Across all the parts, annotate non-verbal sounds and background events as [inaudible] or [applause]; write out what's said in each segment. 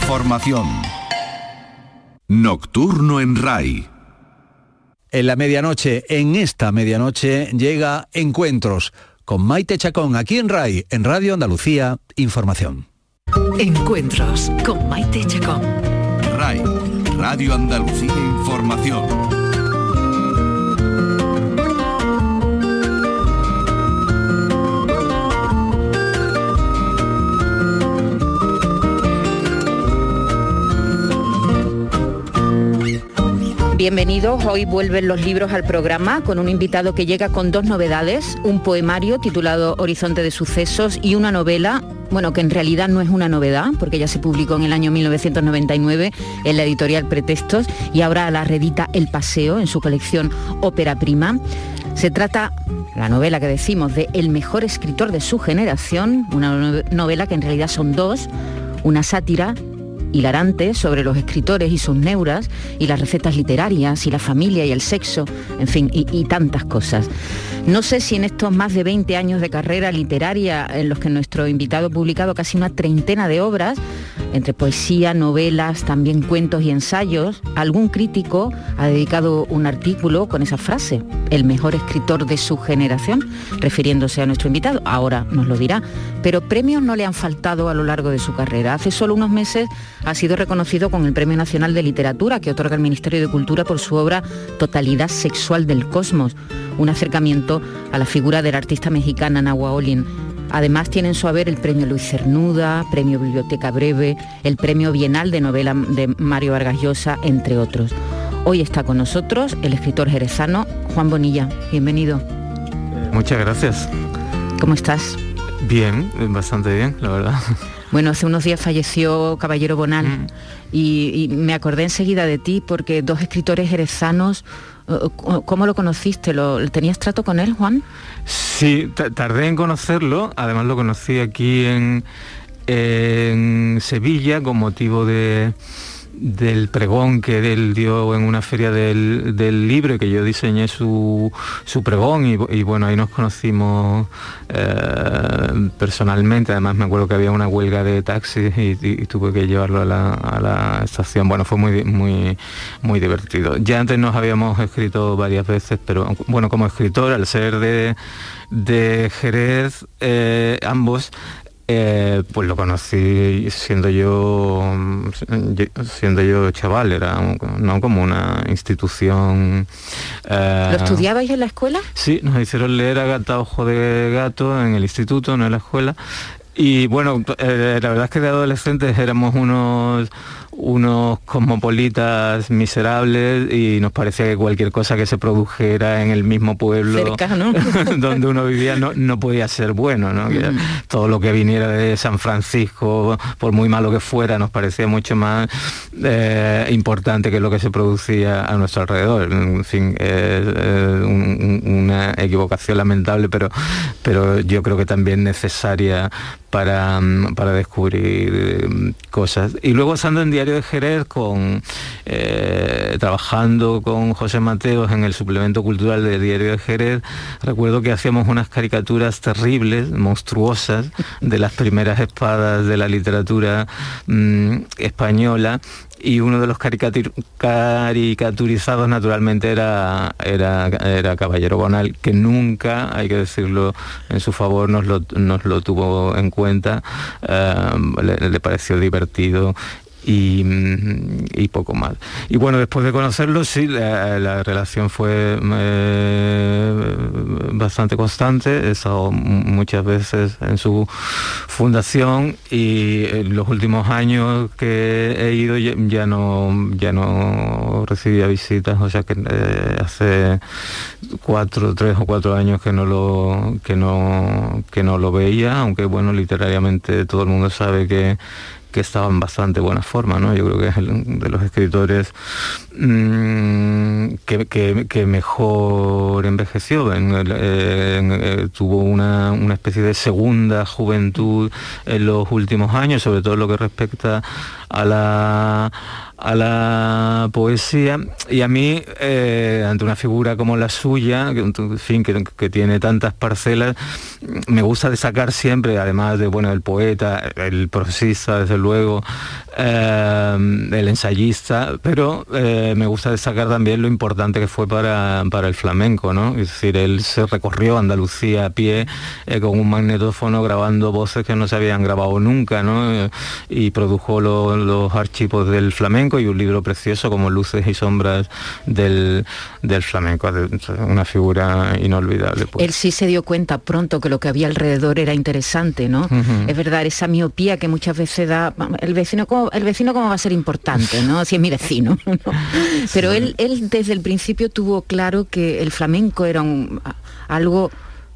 información. Nocturno en RAI. En la medianoche, en esta medianoche, llega Encuentros con Maite Chacón aquí en RAI, en Radio Andalucía Información. Encuentros con Maite Chacón. RAI, Radio Andalucía Información. Bienvenidos, hoy vuelven los libros al programa con un invitado que llega con dos novedades, un poemario titulado Horizonte de Sucesos y una novela, bueno, que en realidad no es una novedad, porque ya se publicó en el año 1999 en la editorial Pretextos y ahora la redita El Paseo en su colección Ópera Prima. Se trata, la novela que decimos, de El mejor escritor de su generación, una novela que en realidad son dos, una sátira hilarante sobre los escritores y sus neuras y las recetas literarias y la familia y el sexo, en fin, y, y, tantas cosas. No sé si en estos más de 20 años de carrera literaria en los que nuestro invitado ha publicado casi una treintena de obras, entre poesía, novelas, también cuentos y ensayos, algún crítico ha dedicado un artículo con esa frase, el mejor escritor de su generación, refiriéndose a nuestro invitado, ahora nos lo dirá, pero premios no le han faltado a lo largo de su carrera. Hace solo unos meses ha sido reconocido con el Premio Nacional de Literatura que otorga el Ministerio de Cultura por su obra Totalidad Sexual del Cosmos, un acercamiento a la figura de la artista mexicana Nahua Olin. Además tiene en su haber el Premio Luis Cernuda, Premio Biblioteca Breve, el Premio Bienal de Novela de Mario Vargas Llosa, entre otros. Hoy está con nosotros el escritor jerezano Juan Bonilla. Bienvenido. Muchas gracias. ¿Cómo estás? Bien, bastante bien, la verdad. Bueno, hace unos días falleció Caballero Bonal mm. y, y, me acordé enseguida de ti porque dos escritores jerezanos, ¿cómo lo conociste? ¿Lo, ¿Tenías trato con él, Juan? Sí, tardé en conocerlo, además lo conocí aquí en, en Sevilla con motivo de del pregón que él dio en una feria del, del libro, que yo diseñé su, su pregón y, y, bueno, ahí nos conocimos eh, personalmente, además me acuerdo que había una huelga de taxis y, y, y tuve que llevarlo a la, a la, estación, bueno, fue muy, muy, muy divertido. Ya antes nos habíamos escrito varias veces, pero bueno, como escritor, al ser de, de Jerez, eh, ambos, eh, pues lo conocí siendo yo siendo yo chaval, era no como una institución. Eh, ¿Lo estudiabais en la escuela? Sí, nos hicieron leer a Gata Ojo de Gato en el instituto, no en la escuela. Y bueno, eh, la verdad es que de adolescentes éramos unos unos cosmopolitas miserables y nos parecía que cualquier cosa que se produjera en el mismo pueblo [laughs] donde uno vivía no, no, podía ser bueno, ¿no? Mm. todo lo que viniera de San Francisco, por muy malo que fuera, nos parecía mucho más eh, importante que lo que se producía a nuestro alrededor. En fin, un, una equivocación lamentable, pero, pero yo creo que también necesaria para, para descubrir cosas. Y luego estando en Diario de Jerez, con, eh, trabajando con José Mateos en el suplemento cultural de Diario de Jerez, recuerdo que hacíamos unas caricaturas terribles, monstruosas, de las primeras espadas de la literatura mmm, española y uno de los caricatur caricaturizados naturalmente era, era, era Caballero Bonal, que nunca, hay que decirlo en su favor, nos lo, nos lo tuvo en cuenta, le, le pareció divertido y, poco más. Y bueno, después de conocerlo, sí, la, la relación fue eh, bastante constante, he estado muchas veces en su fundación y en los últimos años que he ido ya, ya no, ya no recibía visitas, o sea que eh, hace cuatro, tres o cuatro años que no lo, que no, que no lo veía, aunque bueno, literariamente todo el mundo sabe que que estaba en bastante buena forma, ¿no? Yo creo que es de los escritores mmm, que, mejor envejeció, en, en, en, tuvo una, una, especie de segunda juventud en los últimos años, sobre todo lo que respecta a la a la poesía y a mí eh, ante una figura como la suya que, fin que, tiene tantas parcelas me gusta destacar siempre además de bueno el poeta el prosista desde luego eh, el ensayista pero eh, me gusta destacar también lo importante que fue para, para el flamenco no es decir él se recorrió Andalucía a pie con un magnetófono grabando voces que no se habían grabado nunca no y produjo los archivos del flamenco y un libro precioso como Luces y Sombras del, del flamenco, una figura inolvidable. Pues. Él sí se dio cuenta pronto que lo que había alrededor era interesante, ¿no? Es verdad, esa miopía que muchas veces da, el vecino, el vecino cómo va a ser importante, ¿no? Si es mi vecino. [laughs] Pero él, él desde el principio tuvo claro que el flamenco era un, algo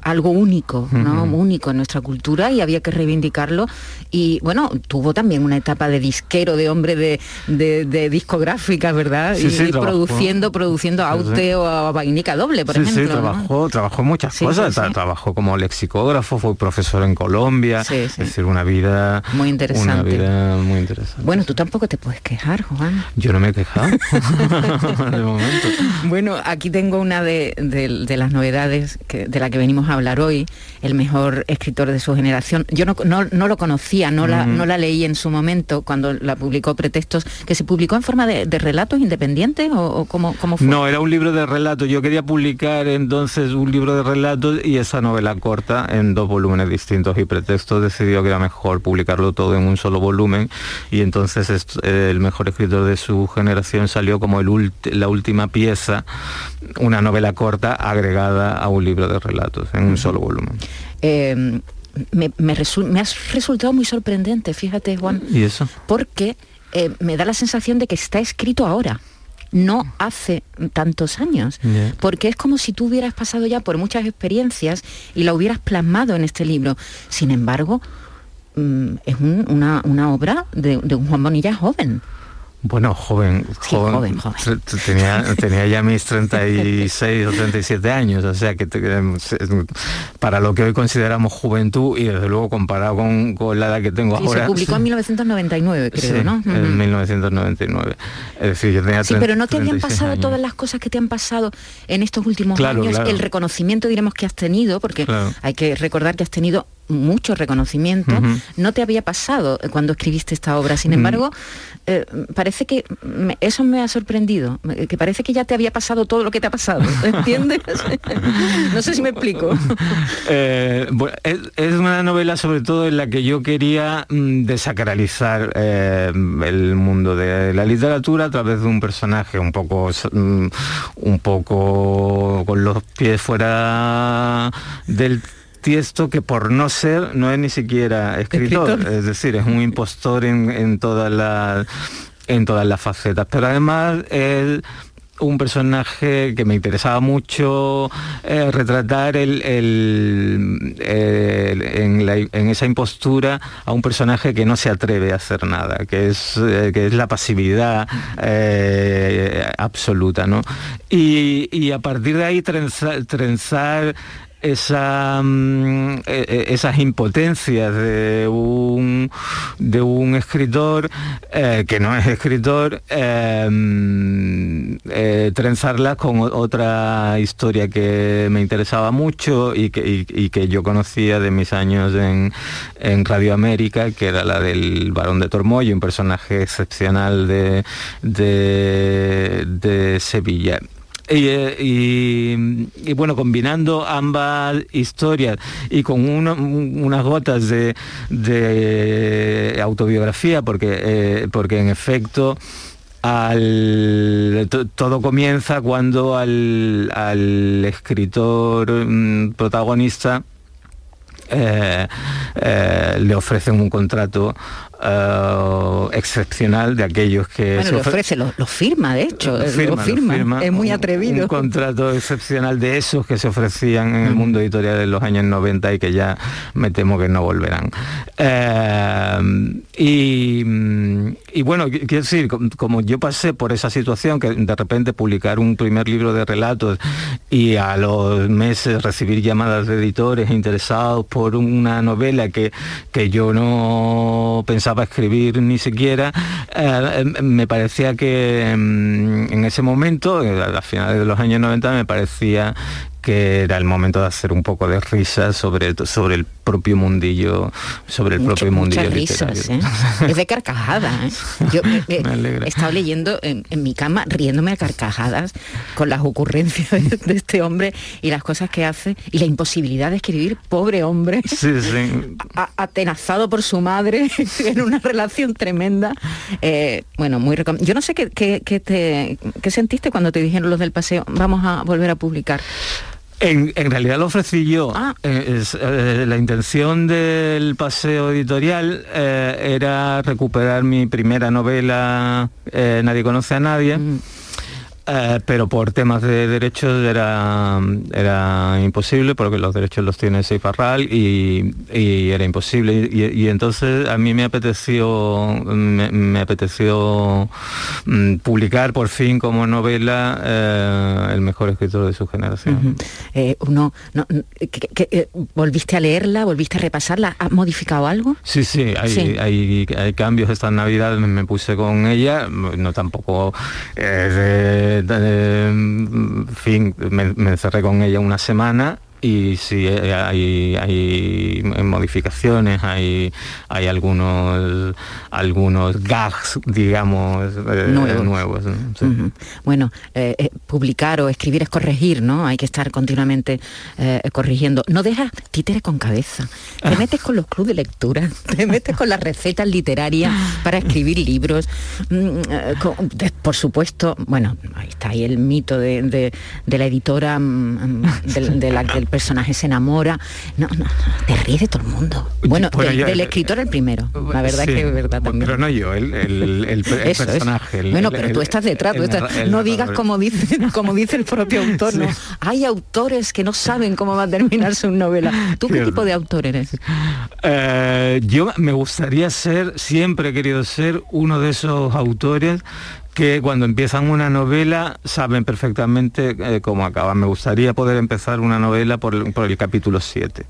algo único, ¿no? Único en nuestra cultura y había que reivindicarlo. Y bueno, tuvo también una etapa de disquero, de hombre de, de, discográfica, ¿verdad? y, produciendo, produciendo Aute o a Vainica Doble, por ejemplo. Sí, trabajó, trabajó muchas cosas. Trabajó como lexicógrafo, fue profesor en Colombia. Es decir, una vida muy interesante. Una vida muy interesante. Bueno, tú tampoco te puedes quejar, Juan. Yo no me he quejado. [laughs] de momento. Bueno, aquí tengo una de, las novedades que, de la que venimos a hablar hoy, el mejor escritor de su generación. Yo no, no, lo conocía, no, la, no la leí en su momento cuando la publicó Pretextos, que se publicó en forma de, relatos independientes o, cómo, fue? No, era un libro de relatos. Yo quería publicar entonces un libro de relatos y esa novela corta en dos volúmenes distintos y Pretextos decidió que era mejor publicarlo todo en un solo volumen y entonces el mejor escritor de su generación salió como el la última pieza, una novela corta agregada a un libro de relatos un solo volumen. Eh, me, me, has resultado muy sorprendente, fíjate Juan. ¿Y eso? Porque eh, me da la sensación de que está escrito ahora no hace tantos años, porque es como si tú hubieras pasado ya por muchas experiencias y la hubieras plasmado en este libro. Sin embargo, mm, es una, obra de, de, un Juan Bonilla joven. Bueno, joven, joven, [laughs] Tenía, ya mis 36 o 37 años, o sea que para lo que hoy consideramos juventud y desde luego comparado con, la edad que tengo ahora... Se publicó en 1999, creo, ¿no? En 1999. Es decir, yo tenía Sí, pero no te habían pasado todas las cosas que te han pasado en estos últimos años, el reconocimiento, diremos, que has tenido, porque hay que recordar que has tenido mucho reconocimiento, no te había pasado cuando escribiste esta obra. Sin embargo, eh, parece que eso me ha sorprendido, que parece que ya te había pasado todo lo que te ha pasado, [laughs] ¿entiendes? no sé si me explico. Eh, es, una novela sobre todo en la que yo quería mm, desacralizar eh, el mundo de la literatura a través de un personaje un poco, mm, un poco con los pies fuera del esto que por no ser no es ni siquiera escritor, es decir, es un impostor en, todas las en todas las facetas, pero además él un personaje que me interesaba mucho eh, retratar el, en, esa impostura a un personaje que no se atreve a hacer nada, que es, eh, que es la pasividad eh, absoluta. ¿no? Y, a partir de ahí trenzar mm, e, e, esas impotencias de un, de un escritor eh, que no es escritor, eh, mm, eh, trenzarlas con otra historia que me interesaba mucho y que, que yo conocía de mis años en, en, Radio América, que era la del Barón de Tormoyo, un personaje excepcional de, de Sevilla. Eh, y, bueno, combinando ambas historias y con unas gotas de, autobiografía, porque, eh, porque en efecto todo comienza cuando al, escritor mm, protagonista eh, le ofrecen un contrato eh, excepcional de aquellos que... Bueno, ofrece, lo, firma, de hecho, lo firma, es muy atrevido. Un, contrato excepcional de esos que se ofrecían en el mundo editorial en los años 90 y que ya me temo que no volverán. Eh, y, bueno, quiero decir, como yo pasé por esa situación, que de repente publicar un primer libro de relatos y a los meses recibir llamadas de editores interesados por una novela que, que yo no pensaba escribir ni siquiera, eh, me parecía que mm, en ese momento, a finales de los años 90, me parecía que era el momento de hacer un poco de risa sobre, sobre el propio mundillo, sobre el propio mundillo risas, ¿eh? [laughs] Es de carcajada. ¿eh? Yo [laughs] he estado leyendo en, mi cama riéndome a carcajadas con las ocurrencias de, este hombre y las cosas que hace y la imposibilidad de escribir, pobre hombre, [laughs] atenazado por su madre en una relación tremenda. Eh, bueno, muy Yo no sé qué, qué, te, qué sentiste cuando te dijeron los del paseo, vamos a volver a publicar. En, realidad lo ofrecí yo. Ah. Eh, eh, la intención del paseo editorial eh, era recuperar mi primera novela Nadie conoce a nadie. Mm. Eh, pero por temas de derechos era, era imposible porque los derechos los tiene Seifarral y, y era imposible. Y, entonces a mí me apeteció me, apeteció mm, publicar por fin como novela eh, el mejor escritor de su generación. Eh, uno volviste a leerla, volviste a repasarla, ¿has modificado algo? Sí, sí, hay, Hay, hay, cambios. Esta Navidad, me, puse con ella, no tampoco en fin, me, me, encerré con ella una semana y sí eh, hay, hay modificaciones, hay, hay algunos algunos gags, digamos, eh, nuevos. Bueno, eh, publicar o escribir es corregir, ¿no? Hay que estar continuamente corrigiendo. No dejas títere con cabeza. Te [laughs] metes con los clubes de lectura, te metes con las recetas literarias para escribir libros. Mm, por supuesto, bueno, ahí está ahí el mito de, la editora mm, mm, de, la, del personaje se enamora. No, no, te ríes de todo el mundo. Bueno, del, escritor el primero. La verdad que es verdad también. Pero no yo, el, [laughs] personaje. bueno, pero tú estás detrás. no digas como dice, [laughs] como dice el propio autor. ¿no? Hay autores que no saben cómo va a terminar su novela. ¿Tú qué tipo de autor eres? Eh, yo me gustaría ser, siempre he querido ser uno de esos autores que cuando empiezan una novela saben perfectamente eh, cómo acaba. Me gustaría poder empezar una novela por, por el capítulo 7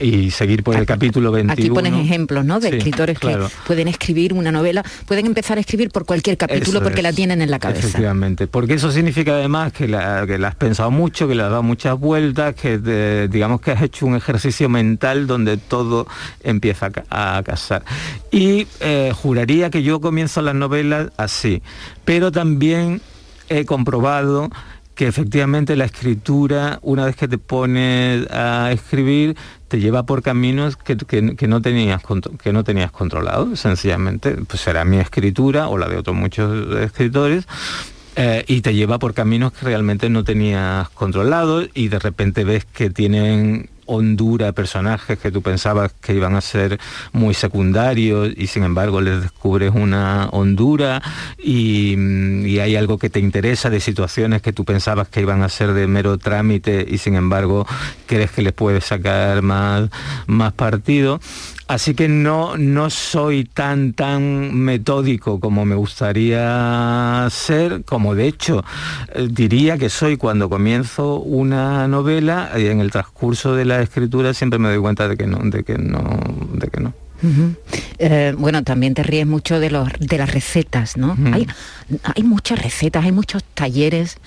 y seguir por el capítulo 21. Aquí pones ejemplos, ¿no? De escritores que pueden escribir una novela, pueden empezar a escribir por cualquier capítulo porque la tienen en la cabeza. Efectivamente, porque eso significa además que la, has pensado mucho, que le has dado muchas vueltas, que digamos que has hecho un ejercicio mental donde todo empieza a, casar. Y eh, juraría que yo comienzo las novelas así, pero también he comprobado que efectivamente la escritura, una vez que te pones a escribir, te lleva por caminos que, no tenías que no tenías controlado, sencillamente. Pues será mi escritura o la de otros muchos escritores, eh, y te lleva por caminos que realmente no tenías controlados y de repente ves que tienen hondura personajes que tú pensabas que iban a ser muy secundarios y sin embargo les descubres una hondura y, mm, y, hay algo que te interesa de situaciones que tú pensabas que iban a ser de mero trámite y sin embargo crees que les puedes sacar más, más partido. Así que no, no soy tan, tan metódico como me gustaría ser, como de hecho eh, diría que soy cuando comienzo una novela y en el transcurso de la escritura siempre me doy cuenta de que no, de que no, de que no. Eh, bueno, también te ríes mucho de, los, de las recetas, ¿no? hay, hay muchas recetas, hay muchos talleres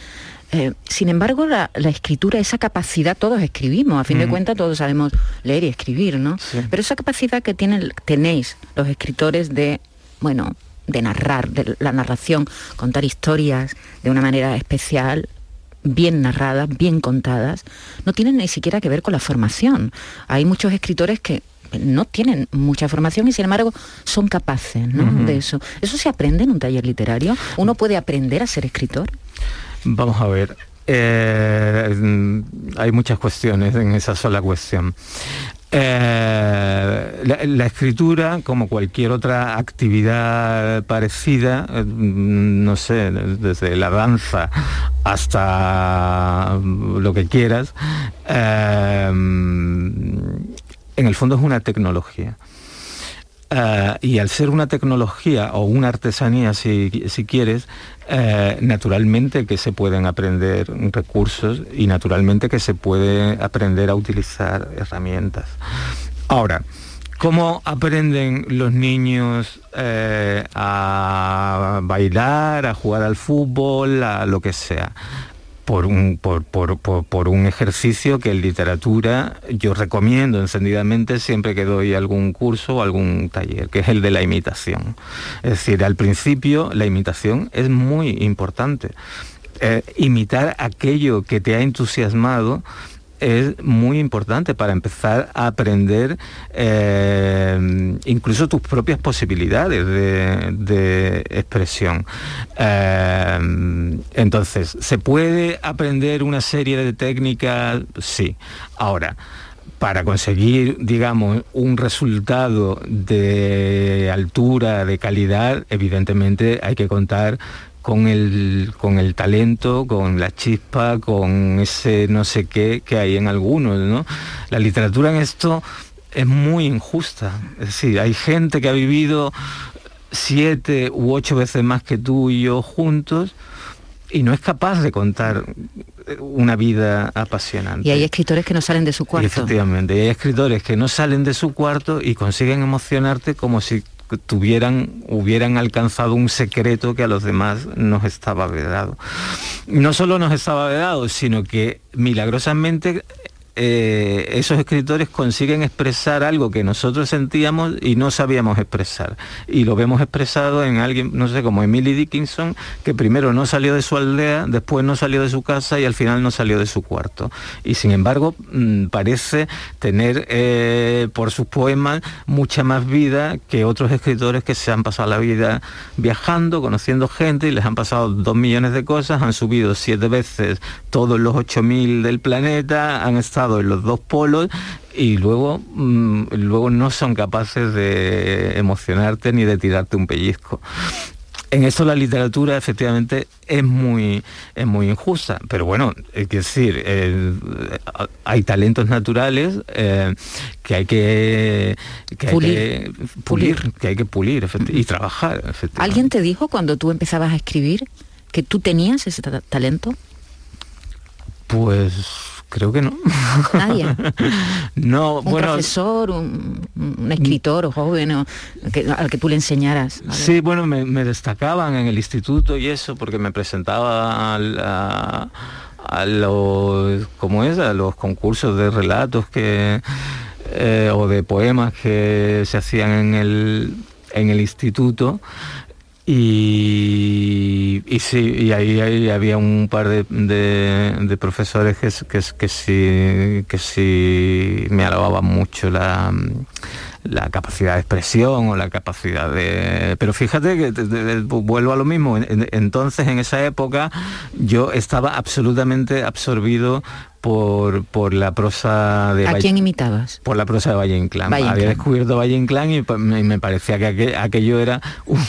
eh, sin embargo, la, escritura, esa capacidad, todos escribimos, a fin de mm. cuentas todos sabemos leer y escribir, ¿no? Pero esa capacidad que tienen, tenéis los escritores de, bueno, de narrar, de la narración, contar historias de una manera especial, bien narradas, bien contadas, no tienen ni siquiera que ver con la formación. Hay muchos escritores que no tienen mucha formación y sin embargo son capaces de eso. ¿Eso se aprende en un taller literario? ¿Uno puede aprender a ser escritor? Vamos a ver. Eh, hay muchas cuestiones en esa sola cuestión. Eh, la, escritura, como cualquier otra actividad parecida, eh, no sé, desde la danza hasta lo que quieras, en el fondo es una tecnología. Eh, y al ser una tecnología o una artesanía, si, quieres, eh, naturalmente que se pueden aprender recursos y naturalmente que se puede aprender a utilizar herramientas. Ahora, ¿Cómo aprenden los niños eh, a bailar, a jugar al fútbol, a lo que sea? Por un, por, por, un ejercicio que en literatura yo recomiendo encendidamente siempre que doy algún curso o algún taller, que es el de la imitación. Es decir, al principio la imitación es muy importante. Eh, imitar aquello que te ha entusiasmado es muy importante para empezar a aprender eh, incluso tus propias posibilidades de, expresión. Eh, entonces, ¿se puede aprender una serie de técnicas? Sí. Ahora, para conseguir, digamos, un resultado de altura, de calidad, evidentemente hay que contar con el, con el talento, con la chispa, con ese no sé qué que hay en algunos, ¿no? La literatura en esto es muy injusta. Es decir, hay gente que ha vivido siete u ocho veces más que tú y yo juntos y no es capaz de contar una vida apasionante. Y hay escritores que no salen de su cuarto. efectivamente, y hay escritores que no salen de su cuarto y consiguen emocionarte como si tuvieran, hubieran alcanzado un secreto que a los demás nos estaba vedado. No solo nos estaba vedado, sino que milagrosamente eh, esos escritores consiguen expresar algo que nosotros sentíamos y no sabíamos expresar. Y lo vemos expresado en alguien, no sé, como Emily Dickinson, que primero no salió de su aldea, después no salió de su casa y al final no salió de su cuarto. Y sin embargo, mm, parece tener eh, por sus poemas mucha más vida que otros escritores que se han pasado la vida viajando, conociendo gente y les han pasado dos millones de cosas, han subido siete veces todos los ocho mil del planeta, han estado en los dos polos y luego, mm, luego no son capaces de emocionarte ni de tirarte un pellizco en eso la literatura efectivamente es muy, es muy injusta, pero bueno, es decir, eh, hay talentos naturales eh, que hay que, pulir. que hay que pulir y trabajar. ¿Alguien te dijo cuando tú empezabas a escribir que tú tenías ese talento? Pues Creo que no. Nadie. [laughs] no, un profesor, un, escritor joven al que tú le enseñaras. Sí, bueno, me, destacaban en el instituto y eso, porque me presentaba a, a los, ¿cómo es? A los concursos de relatos que eh, o de poemas que se hacían en el, en el instituto y, sí, y ahí, había un par de, profesores que, que, que, sí, que sí me alababan mucho la, la capacidad de expresión o la capacidad de... Pero fíjate que vuelvo a lo mismo. Entonces, en esa época, yo estaba absolutamente absorbido por, por la prosa de... ¿A quién imitabas? Por la prosa de Valle Inclán. Había descubierto Valle Inclán y me, parecía que aquello era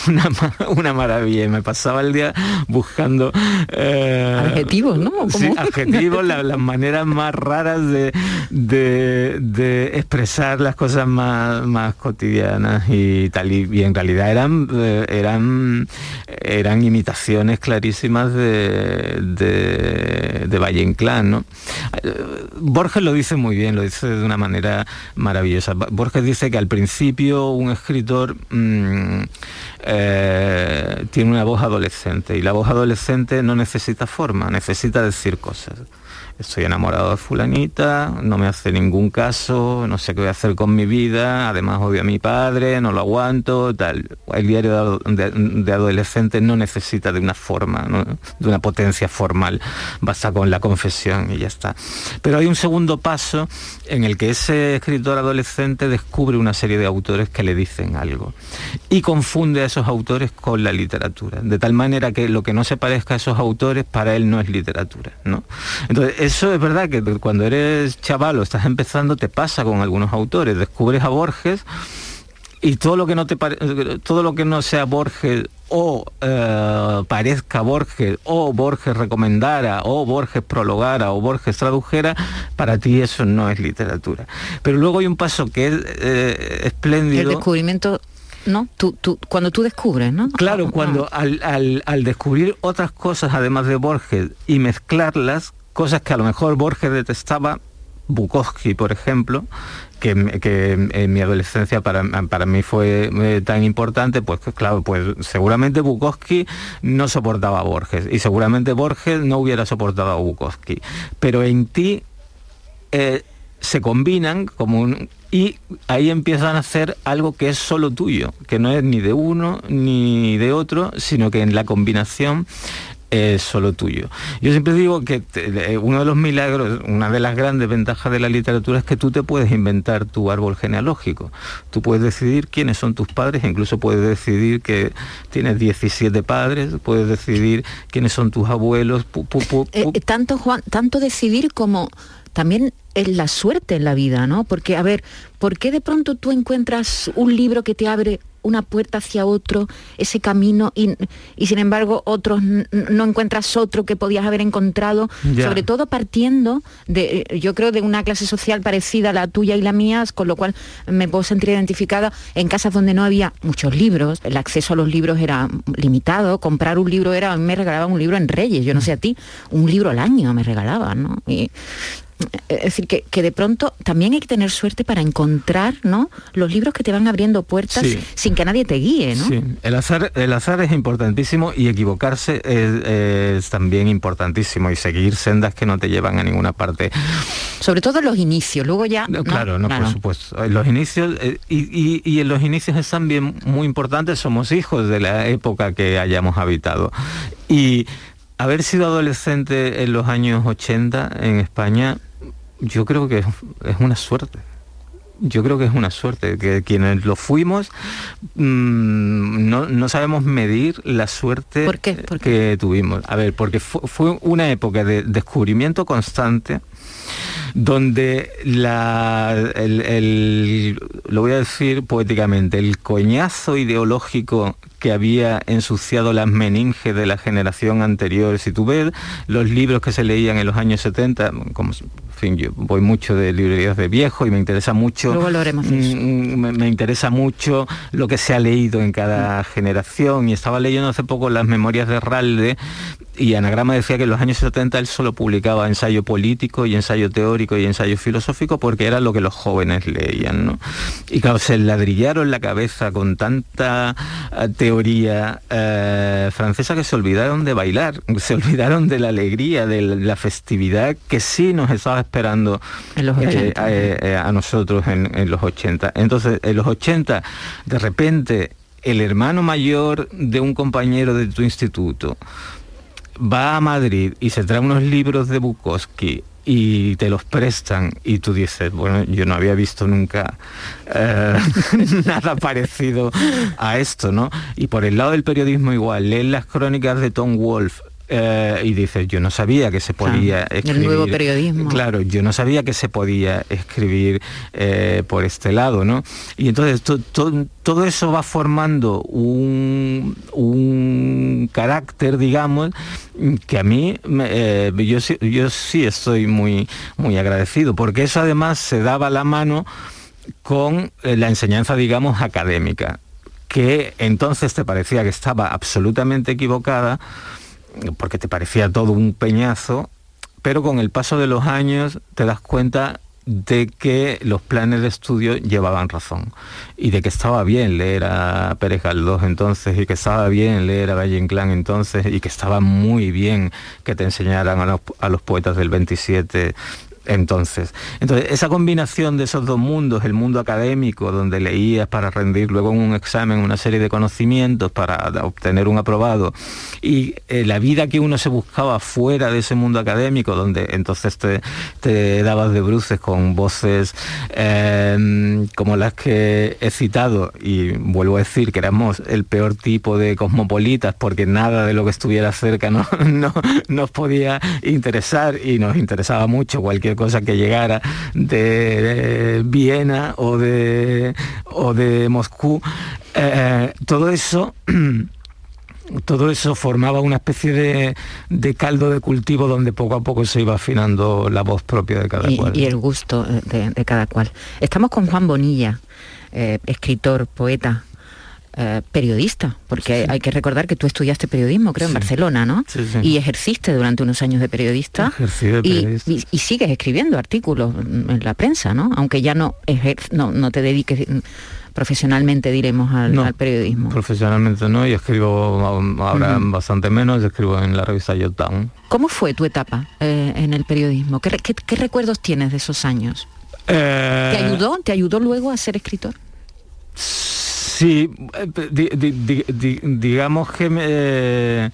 una, una maravilla. Y me pasaba el día buscando... Eh, adjetivos, ¿no? Sí, adjetivos, las maneras más raras de, de, expresar las cosas más, más cotidianas y tal. Y, en realidad eran, eh, eran, eran imitaciones clarísimas de, de, de Valle Inclán, ¿no? Borges lo dice muy bien, lo dice de una manera maravillosa. Borges dice que al principio un escritor mm, eh, tiene una voz adolescente y la voz adolescente no necesita forma, necesita decir cosas estoy enamorado de fulanita, no me hace ningún caso, no sé qué voy a hacer con mi vida, además odio a mi padre, no lo aguanto, tal. El diario de, adolescente no necesita de una forma, de una potencia formal, basta con la confesión y ya está. Pero hay un segundo paso en el que ese escritor adolescente descubre una serie de autores que le dicen algo y confunde a esos autores con la literatura, de tal manera que lo que no se parezca a esos autores para él no es literatura. ¿no? Entonces, eso es verdad que cuando eres chaval o estás empezando te pasa con algunos autores, descubres a Borges y todo lo que no te todo lo que no sea Borges o eh, parezca Borges o Borges recomendara o Borges prologara o Borges tradujera para ti eso no es literatura pero luego hay un paso que es eh, espléndido el descubrimiento ¿no? Tú, cuando tú descubres, ¿no? Claro, ah. cuando al, al, al, descubrir otras cosas además de Borges y mezclarlas, cosas que a lo mejor Borges detestaba, Bukowski, por ejemplo, que, en mi adolescencia para, para mí fue eh, tan importante, pues claro, pues seguramente Bukowski no soportaba a Borges y seguramente Borges no hubiera soportado a Bukowski. Pero en ti eh, se combinan como y ahí empiezan a hacer algo que es solo tuyo, que no es ni de uno ni de otro, sino que en la combinación es solo tuyo. Yo siempre digo que uno de los milagros, una de las grandes ventajas de la literatura es que tú te puedes inventar tu árbol genealógico. Tú puedes decidir quiénes son tus padres, incluso puedes decidir que tienes 17 padres, puedes decidir quiénes son tus abuelos. Eh, tanto, Juan, tanto decidir como también es la suerte en la vida, ¿no? Porque, a ver, ¿por qué de pronto tú encuentras un libro que te abre una puerta hacia otro, ese camino, y, sin embargo otros no encuentras otro que podías haber encontrado, sobre todo partiendo de, yo creo, de una clase social parecida a la tuya y la mía, con lo cual me puedo sentir identificada en casas donde no había muchos libros, el acceso a los libros era limitado, comprar un libro era, a mí me regalaban un libro en Reyes, yo no sé a ti, un libro al año me regalaban, ¿no? Es decir, que, de pronto también hay que tener suerte para encontrar ¿no? los libros que te van abriendo puertas sin que nadie te guíe. ¿no? Sí. El, azar, el azar es importantísimo y equivocarse es, también importantísimo y seguir sendas que no te llevan a ninguna parte. Sobre todo los inicios, luego ya... claro, no, por supuesto. Los inicios, eh, y, y en los inicios es también muy importante, somos hijos de la época que hayamos habitado. Y haber sido adolescente en los años 80 en España yo creo que es, una suerte. Yo creo que es una suerte, que quienes lo fuimos mm, no, sabemos medir la suerte que tuvimos. A ver, porque fue, una época de descubrimiento constante donde la, lo voy a decir poéticamente, el coñazo ideológico que había ensuciado las meninges de la generación anterior. Si tú ves los libros que se leían en los años 70, como fin, yo voy mucho de librerías de viejo y me interesa mucho. Mm, me, interesa mucho lo que se ha leído en cada generación. Y estaba leyendo hace poco las memorias de Ralde y Anagrama decía que en los años 70 él solo publicaba ensayo político y ensayo teórico y ensayo filosófico porque era lo que los jóvenes leían, ¿no? Y claro, se ladrillaron la cabeza con tanta eh, teoría eh, francesa que se olvidaron de bailar, [laughs] se olvidaron de la alegría, de la festividad que sí nos estaba esperando eh, a nosotros en, en los 80. Entonces, en los 80, de repente, el hermano mayor de un compañero de tu instituto, va a Madrid y se trae unos libros de Bukowski y te los prestan y tú dices, bueno, yo no había visto nunca eh, [laughs] nada parecido a esto, ¿no? Y por el lado del periodismo igual, leen las crónicas de Tom Wolfe, eh, y dices, yo no sabía que se podía escribir. El nuevo periodismo. Claro, yo no sabía que se podía escribir eh, por este lado, ¿no? Y entonces todo eso va formando un, un carácter, digamos, que a mí eh, yo, yo sí estoy muy, muy agradecido, porque eso además se daba la mano con la enseñanza, digamos, académica que entonces te parecía que estaba absolutamente equivocada, porque te parecía todo un peñazo, pero con el paso de los años te das cuenta de que los planes de estudio llevaban razón y de que estaba bien leer a Pérez Galdós entonces y que estaba bien leer a Valle Inclán entonces y que estaba muy bien que te enseñaran a los, a los poetas del 27 entonces, entonces, esa combinación de esos dos mundos, el mundo académico, donde leías para rendir luego en un examen una serie de conocimientos para obtener un aprobado, y eh, la vida que uno se buscaba fuera de ese mundo académico, donde entonces te, dabas de bruces con voces em, como las que he citado, y vuelvo a decir que éramos el peor tipo de cosmopolitas, porque nada de lo que estuviera cerca no, [laughs] no nos podía interesar y nos interesaba mucho cualquier cosa que llegara de, Viena o de, o de Moscú, eh, todo eso... [clears throat] todo eso formaba una especie de, caldo de cultivo donde poco a poco se iba afinando la voz propia de cada cual. Y el gusto de, cada cual. Estamos con Juan Bonilla, eh, escritor, poeta, eh, periodista, porque hay que recordar que tú estudiaste periodismo, creo, en Barcelona, ¿no? Y ejerciste durante unos años de periodista. Y, sigues escribiendo artículos en la prensa, ¿no? Aunque ya no, no, no te dediques profesionalmente, diremos, al, periodismo. Profesionalmente no, y escribo ahora bastante menos, escribo en la revista Yotown. ¿Cómo fue tu etapa eh, en el periodismo? ¿Qué, recuerdos tienes de esos años? ¿Te ayudó? ¿Te ayudó luego a ser escritor? Sí, digamos que me,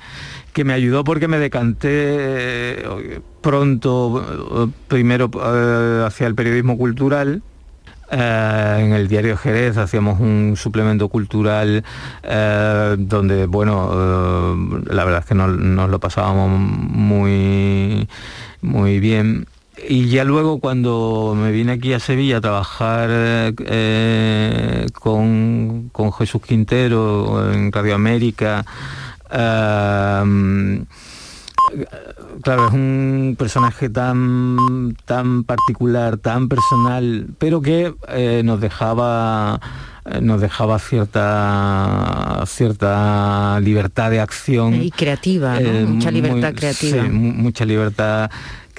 que me ayudó porque me decanté eh, pronto, primero eh, hacia el periodismo cultural, eh, en el diario Jerez hacíamos un suplemento cultural donde, bueno, la verdad es que nos, nos, lo pasábamos muy, muy bien y ya luego cuando me vine aquí a Sevilla a trabajar eh, con, Jesús Quintero en Radio América, eh, claro, es un personaje tan, tan particular, tan personal, pero que eh, nos dejaba nos dejaba cierta cierta libertad de acción y creativa mucha libertad creativa. sí, mucha libertad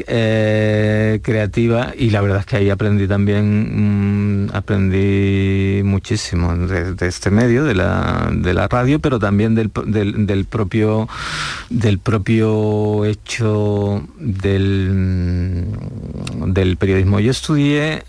eh, creativa y la verdad es que ahí aprendí también, mm, aprendí muchísimo de, este medio, de la, de la radio, pero también del, del, propio, del propio hecho del, del periodismo. Yo estudié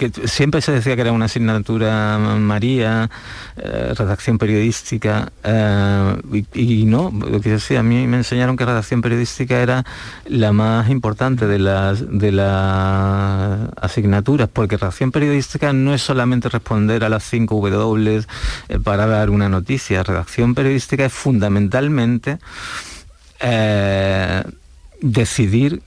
que siempre se decía que era una asignatura María, eh, redacción periodística, eh, y, no, lo que decía, a mí me enseñaron que redacción periodística era la más importante de las, de las asignaturas, porque redacción periodística no es solamente responder a las 5 W eh, para dar una noticia, redacción periodística es fundamentalmente decidir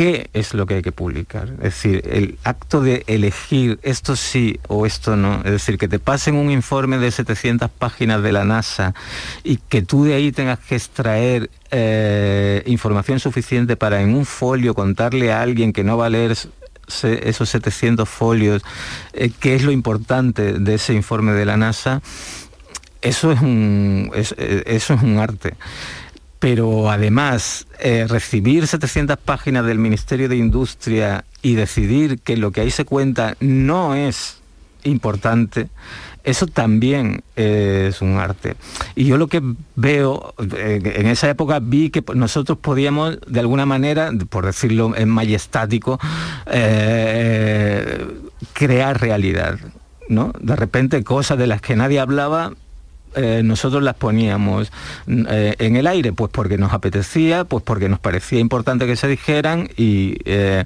qué es lo que hay que publicar. Es decir, el acto de elegir esto sí o esto no, es decir, que te pasen un informe de 700 páginas de la NASA y que tú de ahí tengas que extraer eh, información suficiente para en un folio contarle a alguien que no va a leer esos 700 folios, eh, qué es lo importante de ese informe de la NASA, eso es un, eh, eso es un arte pero además eh, recibir 700 páginas del Ministerio de Industria y decidir que lo que ahí se cuenta no es importante, eso también es un arte. Y yo lo que veo, eh, en esa época vi que nosotros podíamos, de alguna manera, por decirlo en majestático, eh, crear realidad. ¿no? De repente cosas de las que nadie hablaba eh, nosotros las poníamos eh, en el aire, pues porque nos apetecía, pues porque nos parecía importante que se dijeran y... Eh,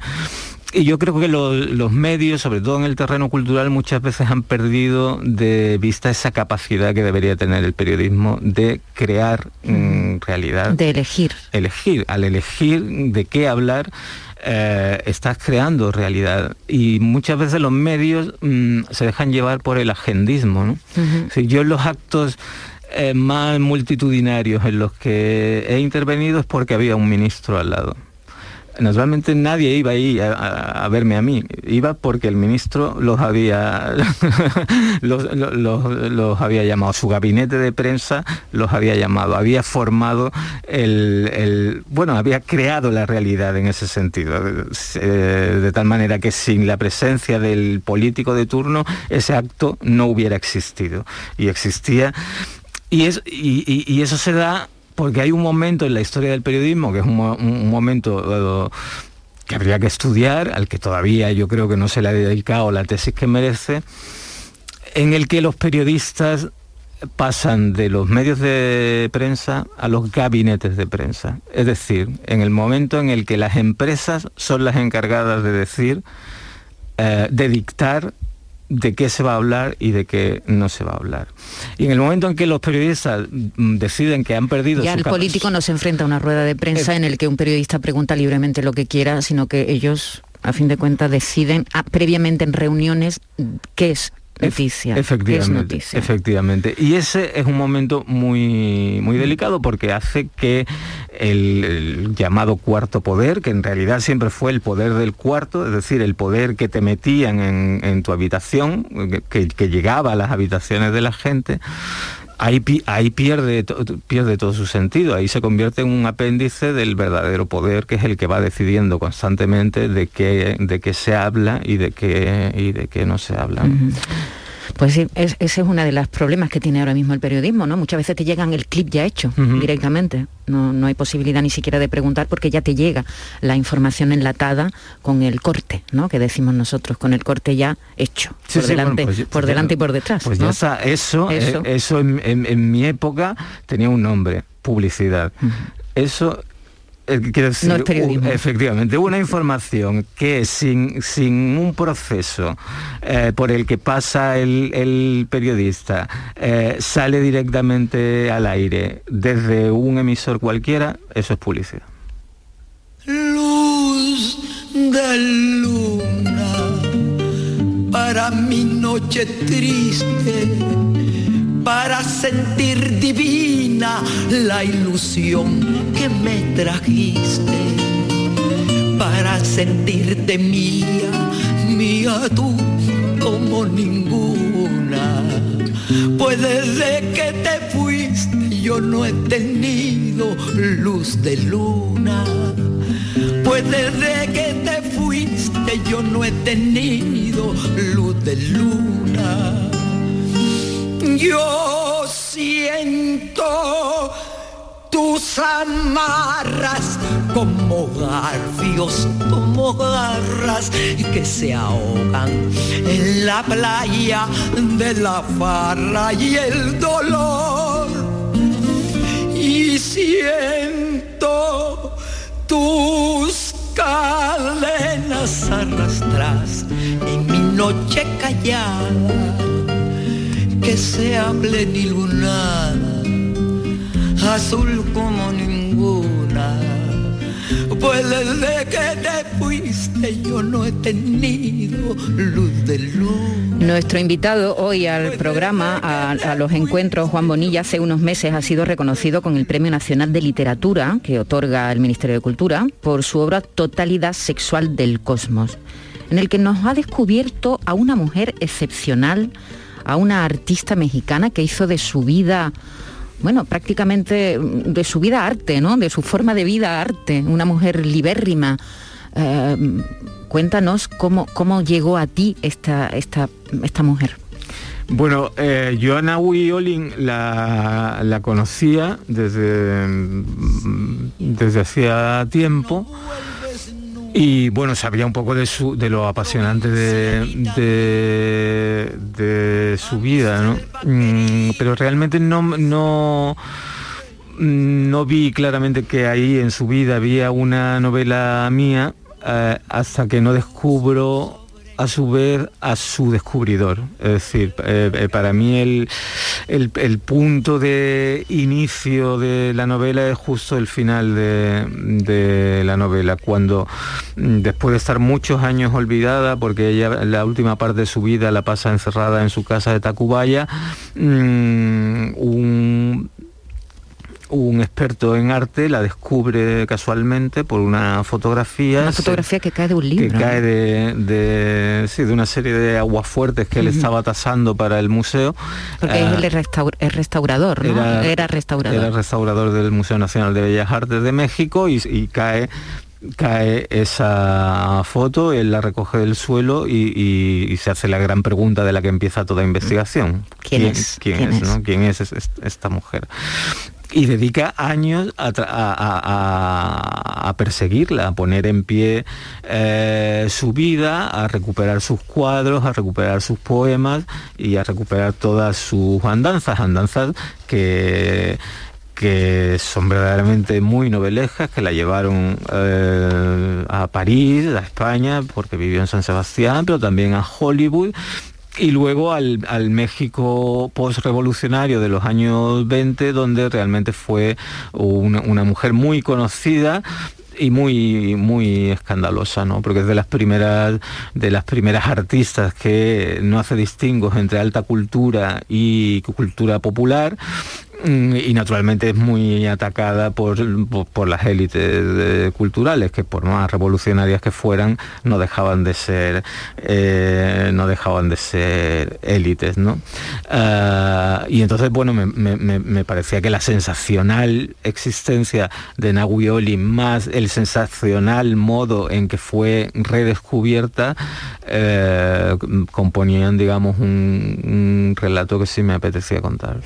y yo creo que los medios, sobre todo en el terreno cultural, muchas veces han perdido de vista esa capacidad que debería tener el periodismo de crear mm, realidad. De elegir. Elegir, al elegir de qué hablar, eh, estás creando realidad. Y muchas veces los medios mm, se dejan llevar por el agendismo. si yo en los actos eh, más multitudinarios en los que he intervenido es porque había un ministro al lado naturalmente nadie iba ahí a, verme a mí, iba porque el ministro los había, [laughs] los, había llamado, su gabinete de prensa los había llamado, había formado el, bueno, había creado la realidad en ese sentido, eh, de tal manera que sin la presencia del político de turno ese acto no hubiera existido. Y existía. Y, es, y, eso se da porque hay un momento en la historia del periodismo, que es un, momento... Que habría que estudiar, al que todavía yo creo que no se le ha dedicado la tesis que merece, en el que los periodistas pasan de los medios de prensa a los gabinetes de prensa. Es decir, en el momento en el que las empresas son las encargadas de decir, eh, de dictar de qué se va a hablar y de qué no se va a hablar. Y en el momento en que los periodistas mm, deciden que han perdido... Ya el político no se enfrenta a una rueda de prensa en el que un periodista pregunta libremente lo que quiera, sino que ellos, a fin de cuentas, deciden ah, previamente en reuniones qué es noticia. Efectivamente, efectivamente. Y ese es un momento muy, muy delicado porque hace que el, llamado cuarto poder, que en realidad siempre fue el poder del cuarto, es decir, el poder que te metían en, tu habitación, que, que llegaba a las habitaciones de la gente, ahí, pierde, pierde todo su sentido, ahí se convierte en un apéndice del verdadero poder que es el que va decidiendo constantemente de qué, de qué se habla y de qué, y de qué no se habla. Pues sí, ese es uno de los problemas que tiene ahora mismo el periodismo, ¿no? Muchas veces te llegan el clip ya hecho directamente. No, no hay posibilidad ni siquiera de preguntar porque ya te llega la información enlatada con el corte, ¿no? Que decimos nosotros, con el corte ya hecho, por, delante, pues por delante y por detrás. Pues ya está, eso, eso, eh, eso en, mi época tenía un nombre, publicidad. Eso eh, no es periodismo. efectivamente, una información que sin, sin un proceso eh, por el que pasa el, periodista eh, sale directamente al aire desde un emisor cualquiera, eso es publicidad. Luz de luna para mi noche triste para sentir divina la ilusión que me trajiste, para sentirte mía, mía tú como ninguna. Pues desde que te fuiste yo no he tenido luz de luna. Pues desde que te fuiste yo no he tenido luz de luna yo siento tus amarras como garfios, como garras que se ahogan en la playa de la farra y el dolor. Y siento tus cadenas arrastras en mi noche callada que sea plenilunada, azul como ninguna. Pues desde que te fuiste yo no he tenido luz de luz. Nuestro invitado hoy al programa, a, a, los encuentros, Juan Bonilla, hace unos meses ha sido reconocido con el Premio Nacional de Literatura que otorga el Ministerio de Cultura por su obra Totalidad Sexual del Cosmos, en el que nos ha descubierto a una mujer excepcional, a una artista mexicana que hizo de su vida bueno, prácticamente de su vida arte, ¿no? De su forma de vida arte, una mujer libérrima. Eh, cuéntanos cómo, cómo llegó a ti esta, esta, esta mujer. Bueno, eh, Joana Olin la, la, conocía desde, desde hacía tiempo. Y bueno, sabía un poco de, su, de lo apasionante de, de, su vida, ¿no? Mm, pero realmente no, no, no vi claramente que ahí en su vida había una novela mía eh, hasta que no descubro a su vez a su descubridor. Es decir, eh, eh, para mí el, el, punto de inicio de la novela es justo el final de, la novela, cuando mm, después de estar muchos años olvidada, porque ella la última parte de su vida la pasa encerrada en su casa de Tacubaya, mm, un un experto en arte la descubre casualmente por una fotografía. Una fotografía que cae de un libro. Que cae de, sí, de una serie de aguafuertes que él estaba tasando para el museo. Porque es el ah, restaurador, ¿no? Era, restaurador. Era restaurador del Museo Nacional de Bellas Artes de México y, cae cae esa foto, él la recoge del suelo y, se hace la gran pregunta de la que empieza toda investigación. ¿Quién, es? ¿Quién, es? ¿Quién es esta mujer? Y dedica años a, perseguirla, a poner en pie eh, su vida, a recuperar sus cuadros, a recuperar sus poemas y a recuperar todas sus andanzas, andanzas que que son verdaderamente muy novelescas, que la llevaron eh, a París, a España, porque vivió en San Sebastián, pero también a Hollywood y luego al, México postrevolucionario de los años 20, donde realmente fue una, mujer muy conocida y muy muy escandalosa no porque es de las primeras de las primeras artistas que no hace distingos entre alta cultura y cultura popular y naturalmente es muy atacada por, por, las élites culturales que por más revolucionarias que fueran no dejaban de ser eh, no dejaban de ser élites ¿no? Ah, y entonces bueno me, parecía que la sensacional existencia de Nahui más el sensacional modo en que fue redescubierta eh, componían digamos un, relato que sí me apetecía contar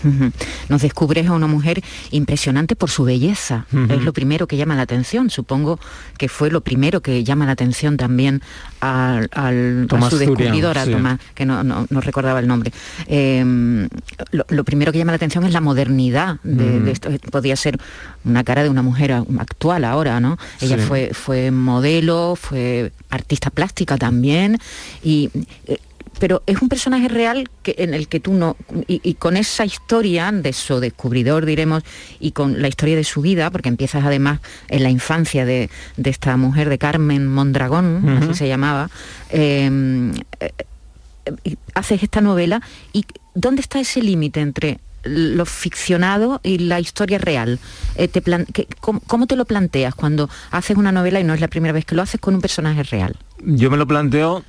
nos descubres a una mujer impresionante por su belleza. Es lo primero que llama la atención. Supongo que fue lo primero que llama la atención también al, a su descubridora, Tomás, que no, no, recordaba el nombre. Em, lo, primero que llama la atención es la modernidad de, esto. Podía ser una cara de una mujer actual ahora, ¿no? Ella fue, fue modelo, fue artista plástica también y eh, pero es un personaje real que, en el que tú no, y, con esa historia de su descubridor, diremos, y con la historia de su vida, porque empiezas además en la infancia de, esta mujer, de Carmen Mondragón, así se llamaba, em, eh, haces esta novela, y ¿dónde está ese límite entre lo ficcionado y la historia real. Eh, te ¿cómo, te lo planteas cuando haces una novela y no es la primera vez que lo haces con un personaje real? Yo me lo planteo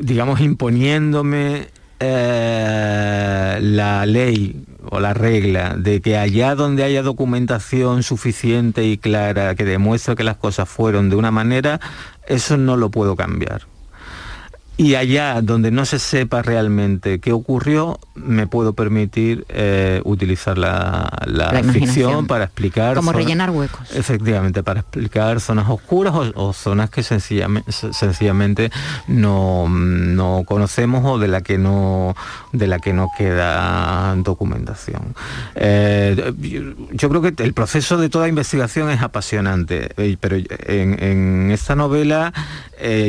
digamos, imponiéndome eh, la ley o la regla de que allá donde haya documentación suficiente y clara que demuestre que las cosas fueron de una manera, eso no lo puedo cambiar. Y allá donde no se sepa realmente qué ocurrió, me puedo permitir eh, utilizar la, ficción para explicar... Como rellenar huecos. Efectivamente, para explicar zonas oscuras o, zonas que sencillamente, no, no, conocemos o de la que no, de la que no queda documentación. Eh, yo creo que el proceso de toda investigación es apasionante, eh, pero en, en esta novela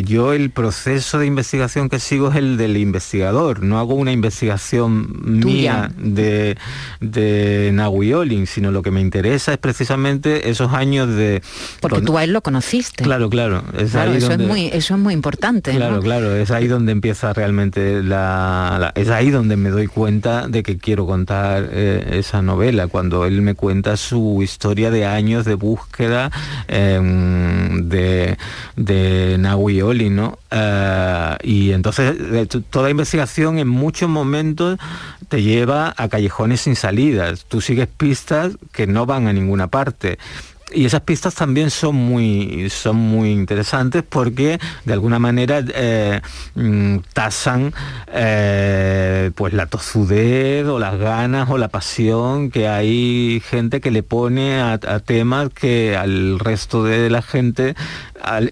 yo el proceso de investigación que sigo es el del investigador. No hago una investigación mía de, de Nahui sino lo que me interesa es precisamente esos años de... Porque tú a él lo conociste. Claro, claro. eso, es muy, eso es muy importante. Claro, claro. Es ahí donde empieza realmente la, Es ahí donde me doy cuenta de que quiero contar eh, esa novela, cuando él me cuenta su historia de años de búsqueda em, de, de Nahui ¿no? Eh, y entonces toda investigación en muchos momentos te lleva a callejones sin salidas. Tú sigues pistas que no van a ninguna parte y esas pistas también son muy, son muy interesantes porque de alguna manera eh, mm, tasan eh, pues la tozudez o las ganas o la pasión que hay gente que le pone a, temas que al resto de la gente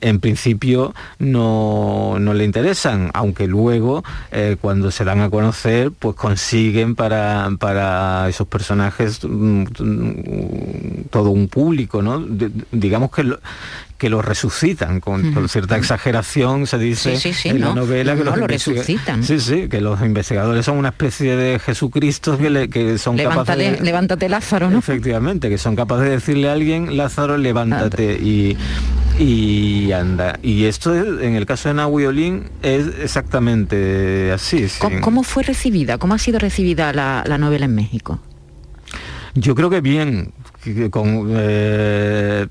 en principio no, le interesan, aunque luego eh, cuando se dan a conocer pues consiguen para, para esos personajes mm, mm, todo un público, digamos que lo, que lo resucitan con, cierta exageración se dice en la novela que los lo resucitan sí sí que los investigadores son una especie de Jesucristo que, que son capaces de, levántate Lázaro no efectivamente que son capaces de decirle a alguien Lázaro levántate y y anda. Y esto en el caso de Nahui es exactamente así. ¿Cómo, fue recibida? ¿Cómo ha sido recibida la, la novela en México? Yo creo que bien, con, eh,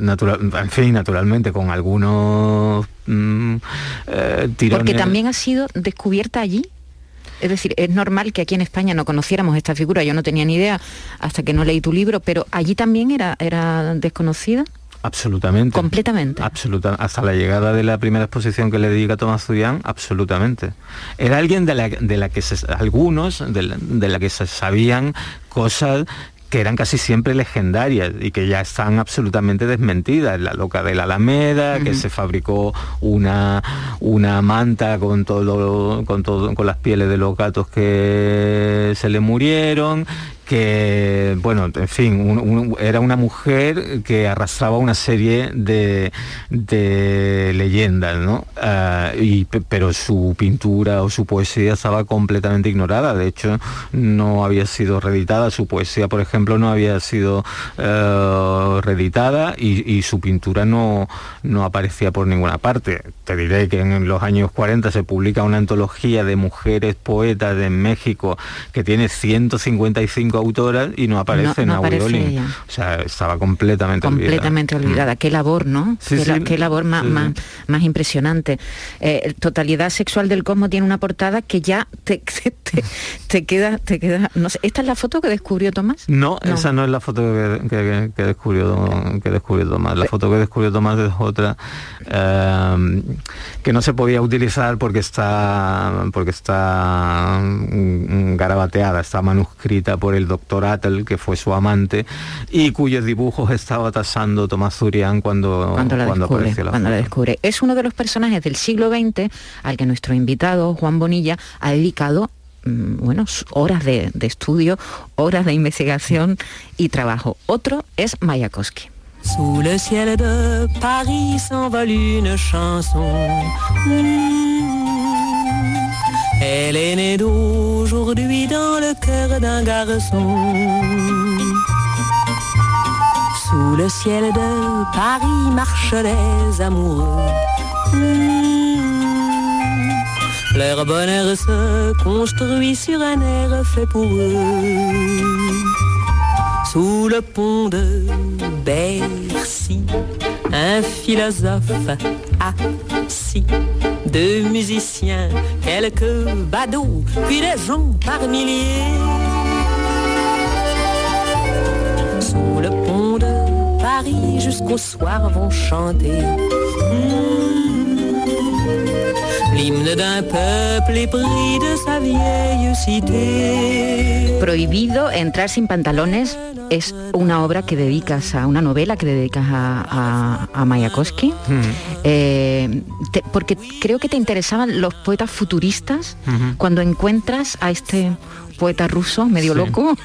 natural, en fin, naturalmente, con algunos mm, eh, tirones. Porque también ha sido descubierta allí. Es decir, es normal que aquí en España no conociéramos esta figura, yo no tenía ni idea hasta que no leí tu libro, pero allí también era, era desconocida. Absolutamente. Completamente. Absoluta, hasta la llegada de la primera exposición que le dedica Tomás Zulián, absolutamente. Era alguien de la, de la que se, algunos, de la, de la que se sabían cosas que eran casi siempre legendarias y que ya están absolutamente desmentidas. La loca de la Alameda, que se fabricó una, una manta con todo, con todo, con las pieles de los gatos que se le murieron, que, bueno, en fin, era una mujer que arrastraba una serie de, leyendas, ¿no? Ah, y, pero su pintura o su poesía estaba completamente ignorada, de hecho no había sido reeditada, su poesía, por ejemplo, no había sido eh, reeditada y, su pintura no, no aparecía por ninguna parte. Te diré que en los años 40 se publica una antología de mujeres poetas de México que tiene 155 autoras y no aparece en no O sea, estaba completamente, completamente olvidada. Qué labor, ¿no? qué, labor más, más, impresionante. Eh, totalidad sexual del cosmos tiene una portada que ya [laughs] te, te, queda, te queda. No sé, ¿esta es la foto que descubrió Tomás? No, esa no es la foto que, descubrió que descubrió Tomás. La foto que descubrió Tomás es otra eh, que no se podía utilizar porque está porque está mm, garabateada, está manuscrita por el doctor Attel, que fue su amante, y cuyos dibujos estaba tasando Tomás Zurián cuando, cuando, la descubre, cuando la descubre. Es uno de los personajes del siglo XX al que nuestro invitado, Juan Bonilla, ha dedicado mm, bueno, horas de, estudio, horas de investigación y trabajo. Otro es Mayakovsky. Sous le ciel de Paris s'envole une chanson. Elle est née d'aujourd'hui dans le cœur d'un garçon. Sous le ciel de Paris marchent les amoureux. Leur bonheur se construit sur un air fait pour eux sous le pont de Bercy, un philosophe assis, deux musiciens, quelques badauds, puis des gens par milliers. Sous le pont de Paris, jusqu'au soir vont chanter. L'hymne d'un peuple épris de sa vieille cité. Prohibido entrar sin pantalones es una obra que dedicas a una novela que dedicas a, a, Mayakovsky, eh, porque creo que te interesaban los poetas futuristas cuando encuentras a este poeta ruso, medio loco,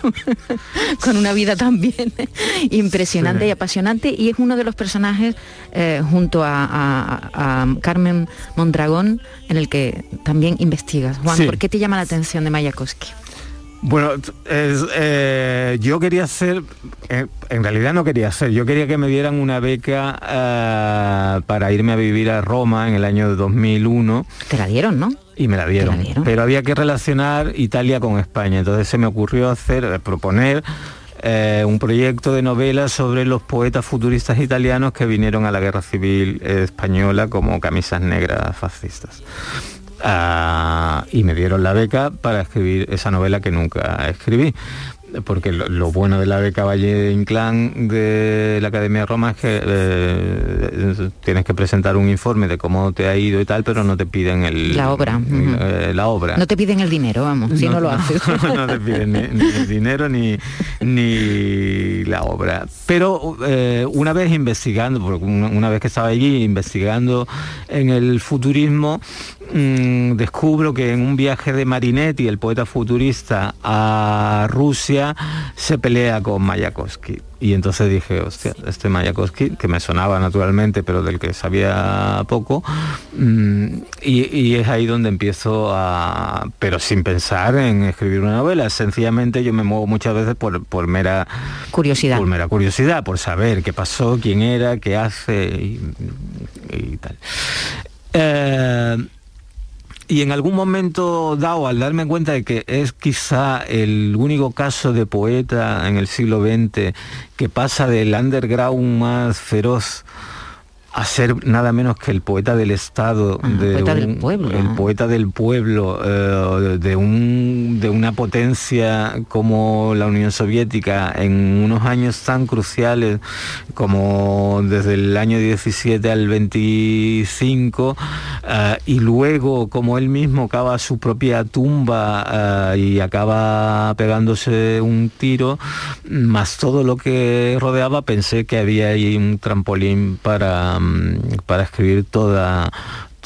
[laughs] con una vida también [laughs] impresionante y apasionante, y es uno de los personajes eh, junto a, Carmen Mondragón en el que también investigas. Juan, ¿por qué te llama la atención de Mayakovsky? Bueno, eh, yo quería hacer, eh, en realidad no quería hacer, yo quería que me dieran una beca eh, para irme a vivir a Roma en el año 2001. Te la dieron, ¿no? Y me la dieron, pero había que relacionar Italia con España, entonces se me ocurrió hacer, proponer un proyecto de novela sobre los poetas futuristas italianos que vinieron a la guerra civil española como camisas negras fascistas. Ah, y me dieron la beca para escribir esa novela que nunca escribí porque lo, bueno de la beca Valle Inclán de la Academia de Roma es que eh, tienes que presentar un informe de cómo te ha ido y tal, pero no te piden el, la obra. Eh, la obra. No te piden el dinero, vamos, si no, lo haces. [laughs] No, te piden ni, el dinero ni, ni la obra. Pero eh, una vez investigando, una vez que estaba allí investigando en el futurismo, mm, descubro que en un viaje de Marinetti, el poeta futurista, a Rusia, se pelea con Mayakovsky. Y entonces dije, hostia, este Mayakovsky, que me sonaba naturalmente, pero del que sabía poco, mm, y, es ahí donde empiezo a, pero sin pensar en escribir una novela, sencillamente yo me muevo muchas veces por, por mera curiosidad. Por mera curiosidad, por saber qué pasó, quién era, qué hace y, tal. Eh, y en algún momento dado, al darme cuenta de que es quizá el único caso de poeta en el siglo XX que pasa del underground más feroz a ser nada menos que el poeta del Estado, ah, de poeta del pueblo. el poeta del pueblo, eh, de, un, de una potencia como la Unión Soviética en unos años tan cruciales como desde el año 17 al 25, eh, y luego como él mismo cava su propia tumba eh, y acaba pegándose un tiro, más todo lo que rodeaba, pensé que había ahí un trampolín para para escribir toda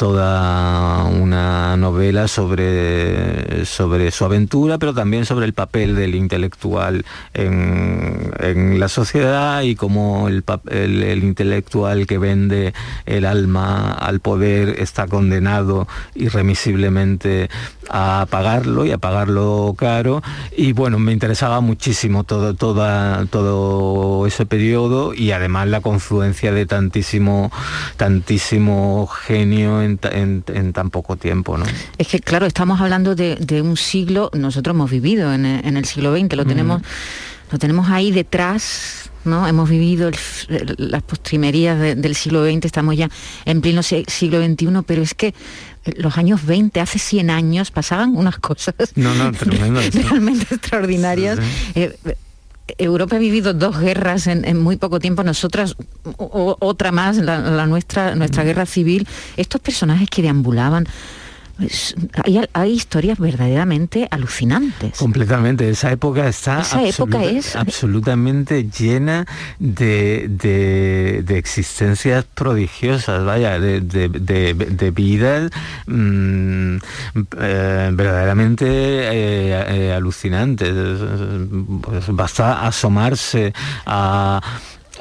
toda una novela sobre, sobre su aventura, pero también sobre el papel del intelectual en, la sociedad y cómo el, el, intelectual que vende el alma al poder está condenado irremisiblemente a pagarlo y a pagarlo caro. Y bueno, me interesaba muchísimo todo, toda, todo ese periodo y además la confluencia de tantísimo, tantísimo genio en, tan poco tiempo. ¿no? Es que claro, estamos hablando de, un siglo, nosotros hemos vivido en, el siglo XX, lo tenemos, lo tenemos ahí detrás ¿no? Hemos vivido las postrimerías del siglo XX, estamos ya en pleno siglo XXI, pero es que los años 20, hace 100 años, pasaban unas cosas [laughs] realmente extraordinarias. Eh, Europa ha vivido dos guerras en, muy poco tiempo, nosotras otra más, la, nuestra, nuestra guerra civil. Estos personajes que deambulaban hay, historias verdaderamente alucinantes. Completamente. Esa época está absolutamente llena de, existencias prodigiosas, vaya, de, vidas mm, eh, verdaderamente eh, eh, alucinantes. Pues basta asomarse a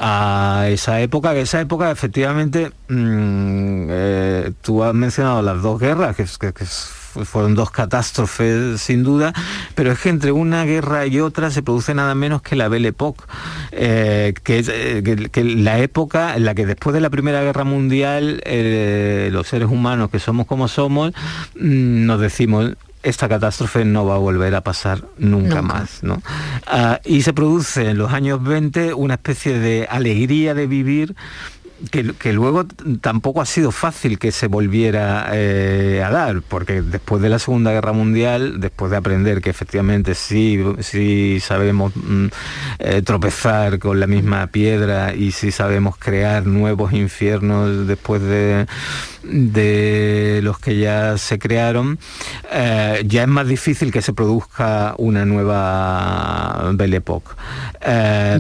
a esa época, que esa época efectivamente, mm, eh, tú has mencionado las dos guerras, que, fueron dos catástrofes sin duda, pero es que entre una guerra y otra se produce nada menos que la Belle Époque, eh, que eh, que, la época en la que después de la Primera Guerra Mundial los seres humanos que somos como somos mm, nos decimos esta catástrofe no va a volver a pasar nunca, más. ¿no? Ah, y se produce en los años 20 una especie de alegría de vivir que, luego tampoco ha sido fácil que se volviera eh, a dar, porque después de la Segunda Guerra Mundial, después de aprender que efectivamente sí, sí sabemos mm, eh, tropezar con la misma piedra y sí sabemos crear nuevos infiernos después de, de los que ya se crearon, eh, ya es más difícil que se produzca una nueva Belle Époque.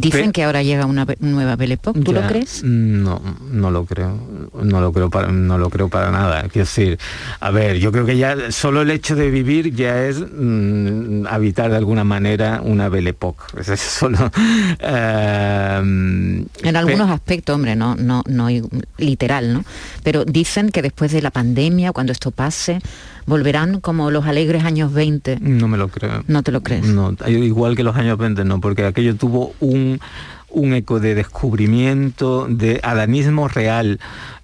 Dicen que ahora llega una nueva Belle Époque, ¿tú lo crees? No, no lo creo, no lo creo para, no lo creo para nada. Quiero decir, a ver, yo creo que ya solo el hecho de vivir ya es mm, habitar de alguna manera una Belle Époque. [laughs] Es solo. Eh, en algunos aspectos, hombre, no, no, no literal, ¿no? Pero dicen que después de la pandemia, cuando esto pase, volverán como los alegres años 20. No me lo creo. ¿No te lo crees? No, igual que los años 20 no, porque aquello tuvo un un eco de descubrimiento, de adanismo real,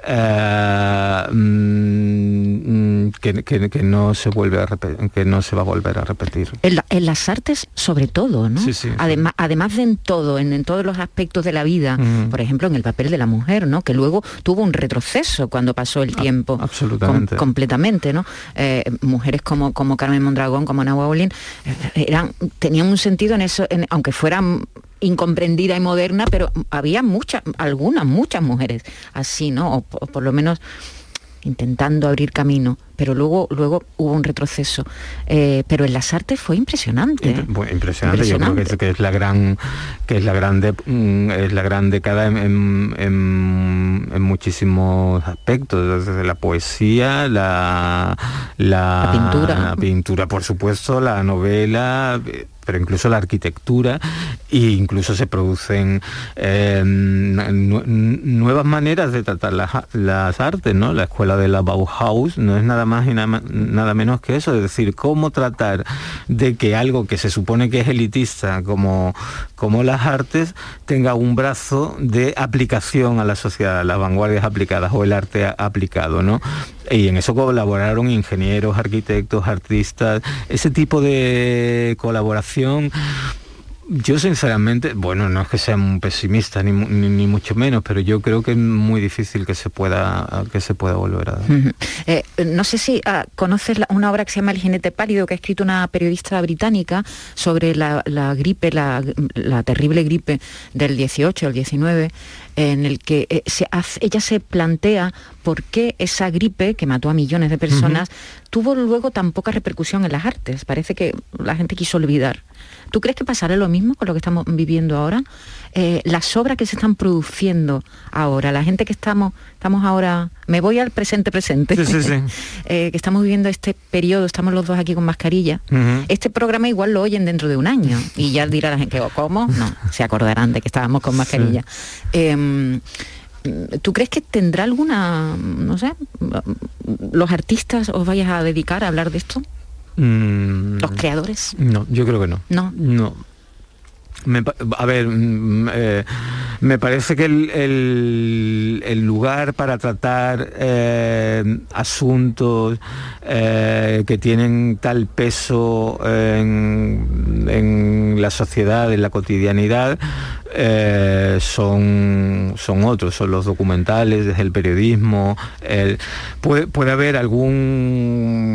eh, mm, que, no se vuelve a que no se va a volver a repetir. En, las artes sobre todo, ¿no? además, además de en todo, en, todos los aspectos de la vida, por ejemplo en el papel de la mujer, ¿no? Que luego tuvo un retroceso cuando pasó el tiempo. absolutamente. completamente, ¿no? Eh, mujeres como, como Carmen Mondragón, como Ana Bolin, eh, eran, tenían un sentido en eso, aunque fueran incomprendida y moderna, pero había muchas, algunas, muchas mujeres así, ¿no? O, por lo menos intentando abrir camino, pero luego, luego hubo un retroceso. Eh, pero en las artes fue impresionante. impresionante, yo creo que es, la gran, que es la grande, mm, es la gran década en, en, muchísimos aspectos, desde la poesía, la, la, pintura, la pintura, por supuesto, la novela pero incluso la arquitectura e incluso se producen em, nuevas maneras de tratar las, artes, ¿no? La escuela de la Bauhaus no es nada más y nada, menos que eso, es decir, cómo tratar de que algo que se supone que es elitista como, como las artes tenga un brazo de aplicación a la sociedad, las vanguardias aplicadas o el arte aplicado, ¿no? Y en eso colaboraron ingenieros, arquitectos, artistas, ese tipo de colaboración yo sinceramente, bueno, no es que sea un pesimista ni, mucho menos, pero yo creo que es muy difícil que se pueda que se pueda volver a dar. Eh, no sé si ah, conoces una obra que se llama El jinete pálido que ha escrito una periodista británica sobre la, gripe, la, terrible gripe del 18, el 19, en el que eh, ella se plantea por qué esa gripe que mató a millones de personas tuvo luego tan poca repercusión en las artes. Parece que la gente quiso olvidar. ¿Tú crees que pasará lo mismo con lo que estamos viviendo ahora? Eh, las obras que se están produciendo ahora, la gente que estamos, estamos ahora, me voy al presente presente, [laughs] eh, que estamos viviendo este periodo, estamos los dos aquí con mascarilla, este programa igual lo oyen dentro de un año y ya [laughs] dirá la gente, ¿cómo? No, se acordarán de que estábamos con mascarilla. Em, ¿Tú crees que tendrá alguna, no sé, los artistas os vayas a dedicar a hablar de esto? Mm. ¿Los creadores? No, yo creo que no. No. No. A ver, mm, eh, me parece que el, lugar para tratar eh, asuntos eh, que tienen tal peso en, en, la sociedad, en la cotidianidad, son, son otros, son los documentales, el periodismo. puede, puede haber algún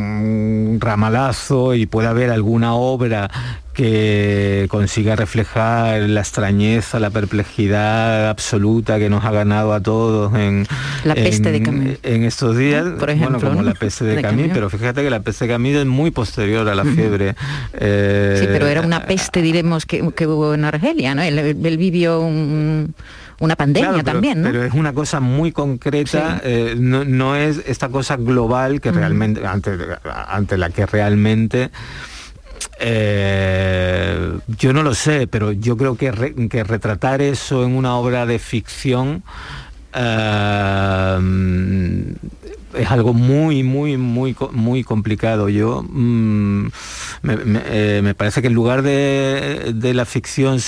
ramalazo y puede haber alguna obra que consiga reflejar la extrañeza, la perplejidad absoluta que nos ha ganado a todos en, la peste de en estos días, por ejemplo, bueno, como la peste de, de pero fíjate que la peste de Camille es muy posterior a la fiebre. Eh, sí, pero era una peste, diremos, que, hubo en Argelia, ¿no? Él, vivió una pandemia también, ¿no? Pero es una cosa muy concreta, eh, no, es esta cosa global que realmente, ante, ante la que realmente eh, yo no lo sé, pero yo creo que, retratar eso en una obra de ficción eh, es algo muy, muy, muy, muy complicado. Yo mm, eh, me, parece que en lugar de, de la ficción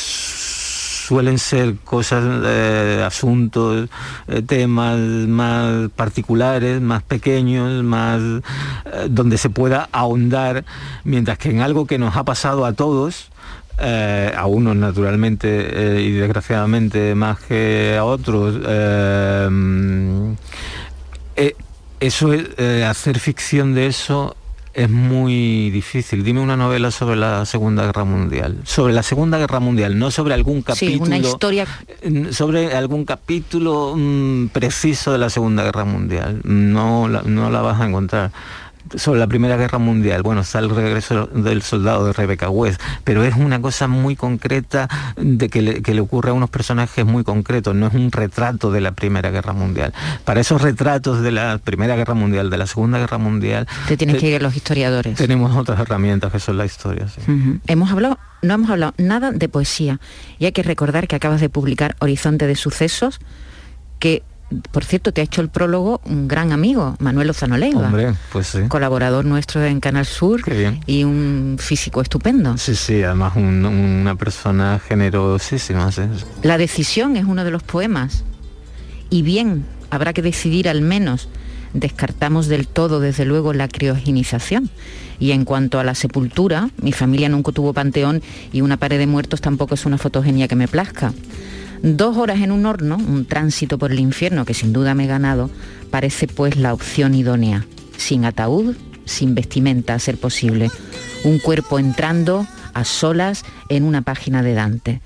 suelen ser cosas, eh, asuntos, eh, temas más particulares, más pequeños, más eh, donde se pueda ahondar, mientras que en algo que nos ha pasado a todos, a unos naturalmente y desgraciadamente más que a otros, eso es, hacer ficción de eso es muy difícil. Dime una novela sobre la Segunda Guerra Mundial. Sobre la Segunda Guerra Mundial, no sobre algún capítulo. Sí, una historia. Sobre algún capítulo mm, preciso de la Segunda Guerra Mundial. No no la vas a encontrar sobre la Primera Guerra Mundial. Bueno, está el regreso del soldado de Rebecca West, pero es una cosa muy concreta de que le, ocurre a unos personajes muy concretos, no es un retrato de la Primera Guerra Mundial. Para esos retratos de la Primera Guerra Mundial, de la Segunda Guerra Mundial... Te tienes que ir a los historiadores. Tenemos otras herramientas que son la historia. Hemos hablado, no hemos hablado nada de poesía y hay que recordar que acabas de publicar Horizonte de Sucesos, que por cierto, te ha hecho el prólogo un gran amigo, Manuel Lozano Leiva. pues Colaborador nuestro en Canal Sur y un físico estupendo. Sí, sí, además una persona generosísima. La decisión es uno de los poemas. Y bien, habrá que decidir al menos. Descartamos del todo, desde luego, la criogenización. Y en cuanto a la sepultura, mi familia nunca tuvo panteón y una pared de muertos tampoco es una fotogenia que me plazca. Dos horas en un horno, un tránsito por el infierno que sin duda me he ganado, parece pues la opción idónea. Sin ataúd, sin vestimenta a ser posible. Un cuerpo entrando a solas en una página de Dante.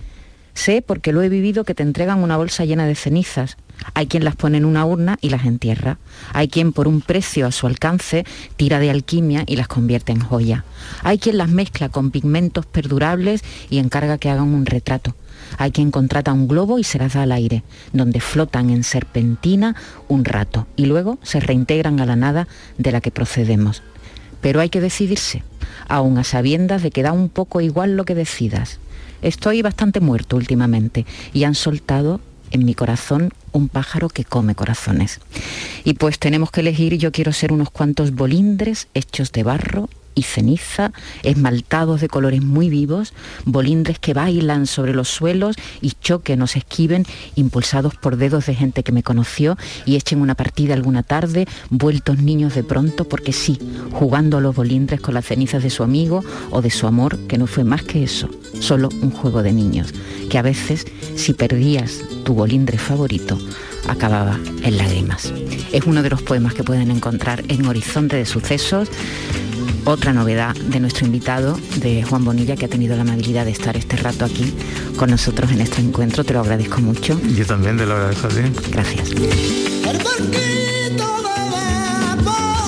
Sé, porque lo he vivido, que te entregan una bolsa llena de cenizas. Hay quien las pone en una urna y las entierra. Hay quien por un precio a su alcance tira de alquimia y las convierte en joya. Hay quien las mezcla con pigmentos perdurables y encarga que hagan un retrato. Hay quien contrata un globo y se las da al aire, donde flotan en serpentina un rato y luego se reintegran a la nada de la que procedemos. Pero hay que decidirse, aun a sabiendas de que da un poco igual lo que decidas. Estoy bastante muerto últimamente y han soltado en mi corazón un pájaro que come corazones. Y pues tenemos que elegir, yo quiero ser unos cuantos bolindres hechos de barro y ceniza, esmaltados de colores muy vivos, bolindres que bailan sobre los suelos y choquen o se esquiven, impulsados por dedos de gente que me conoció y echen una partida alguna tarde, vueltos niños de pronto, porque sí, jugando a los bolindres con las cenizas de su amigo o de su amor, que no fue más que eso, solo un juego de niños, que a veces, si perdías tu bolindre favorito, acababa en lágrimas. Es uno de los poemas que pueden encontrar en Horizonte de Sucesos otra novedad de nuestro invitado, de Juan Bonilla, que ha tenido la amabilidad de estar este rato aquí con nosotros en este encuentro. Te lo agradezco mucho. Yo también te lo agradezco a ti. Gracias. El barquito de vapor